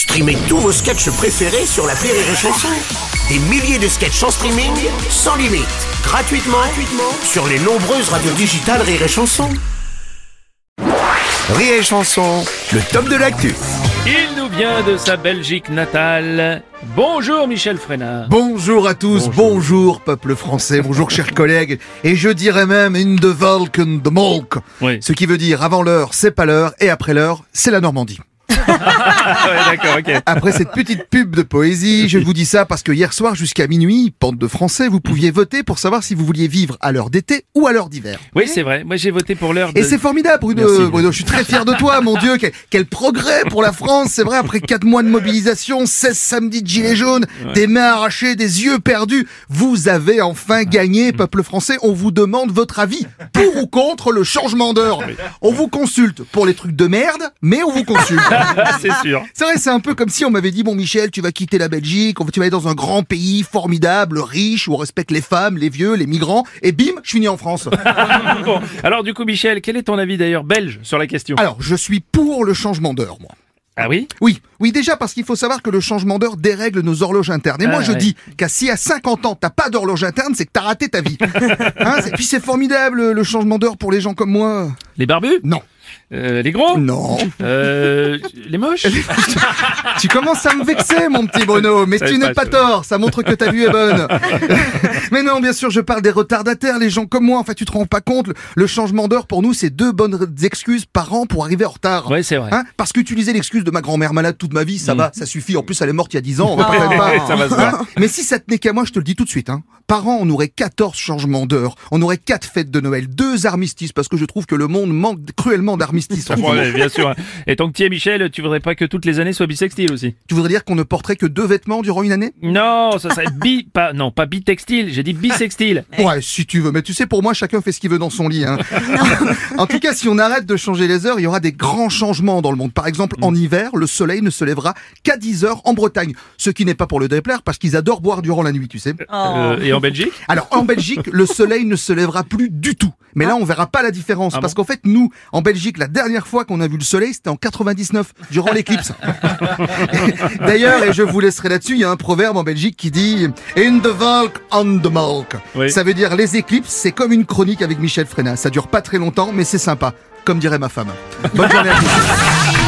Streamez tous vos sketchs préférés sur la Rire et Chanson. Des milliers de sketchs en streaming, sans limite, gratuitement, gratuitement sur les nombreuses radios digitales Rire et Chanson. Rire et Chanson, le top de l'actu. Il nous vient de sa Belgique natale. Bonjour Michel Frenard. Bonjour à tous, bonjour. peuple français, bonjour chers collègues, et je dirais même in the Valken de Molk. Oui. Ce qui veut dire avant l'heure, c'est pas l'heure, et après l'heure, c'est la Normandie. Ouais, d'accord, ok. Après cette petite pub de poésie, je vous dis ça parce que hier soir jusqu'à minuit, pente de français, vous pouviez voter pour savoir si vous vouliez vivre à l'heure d'été ou à l'heure d'hiver. Oui, c'est vrai. Moi, j'ai voté pour l'heure de... Et c'est formidable, Bruno. Merci. Bruno, je suis très fier de toi, mon Dieu. Quel, quel progrès pour la France. C'est vrai, après quatre mois de mobilisation, 16 samedis de gilets jaunes, des mains arrachées, des yeux perdus, vous avez enfin gagné, peuple français. On vous demande votre avis. Pour ou contre le changement d'heure. On vous consulte pour les trucs de merde, mais on vous consulte. C'est sûr. C'est vrai, c'est un peu comme si on m'avait dit, bon Michel, tu vas quitter la Belgique, tu vas aller dans un grand pays formidable, riche, où on respecte les femmes, les vieux, les migrants, et bim, je finis en France. Bon, alors du coup, Michel, quel est ton avis d'ailleurs belge sur la question? Alors, je suis pour le changement d'heure, moi. Ah oui? Oui, oui, déjà parce qu'il faut savoir que le changement d'heure dérègle nos horloges internes. Et moi, Ah, je ouais. dis qu'à si à 50 ans, t'as pas d'horloge interne, c'est que t'as raté ta vie. Hein, puis c'est formidable, le changement d'heure pour les gens comme moi. Les barbus? Non. Euh, Les gros Non. Euh, Les moches tu commences à me vexer, mon petit Bruno, mais Ça tu n'es pas, ça. tort, ça montre que ta vue est bonne. mais non, bien sûr, je parle des retardataires, les gens comme moi. En fait, tu te rends pas compte, le, changement d'heure pour nous, c'est deux bonnes excuses par an pour arriver en retard. Ouais, c'est vrai. Hein Parce qu'utiliser l'excuse de ma grand-mère malade toute ma vie, ça va, ça suffit. En plus, elle est morte il y a 10 ans, on va même pas. Ça va se voir. Mais si ça tenait qu'à moi, je te le dis tout de suite, hein. Par an, on aurait 14 changements d'heure, on aurait 4 fêtes de Noël, deux armistices, parce que je trouve que le monde manque cruellement d'armistices. en ce moment. Ouais, bien sûr. Et ton petit Michel, tu voudrais pas que toutes les années soient bisextiles aussi? Tu voudrais dire qu'on ne porterait que deux vêtements durant une année? Non, ça serait bi... pas... Non, pas bitextile, j'ai dit bisextile. Ouais, si tu veux. Mais tu sais, pour moi, chacun fait ce qu'il veut dans son lit. Hein. en tout cas, si on arrête de changer les heures, il y aura des grands changements dans le monde. Par exemple, en hiver, le soleil ne se lèvera qu'à 10 heures en Bretagne. Ce qui n'est pas pour le déplaire, parce qu'ils adorent boire durant la nuit, tu sais. Euh, et en Belgique? Alors, en Belgique, le soleil ne se lèvera plus du tout. Mais là, on verra pas la différence. Ah parce qu'en fait, nous, en Belgique, la dernière fois qu'on a vu le soleil, c'était en 99, durant l'éclipse. D'ailleurs, et je vous laisserai là-dessus, il y a un proverbe en Belgique qui dit In the Valk, on the Malk. Oui. Ça veut dire les éclipses, c'est comme une chronique avec Michel Frenat. Ça dure pas très longtemps, mais c'est sympa. Comme dirait ma femme. Bonne journée à tous.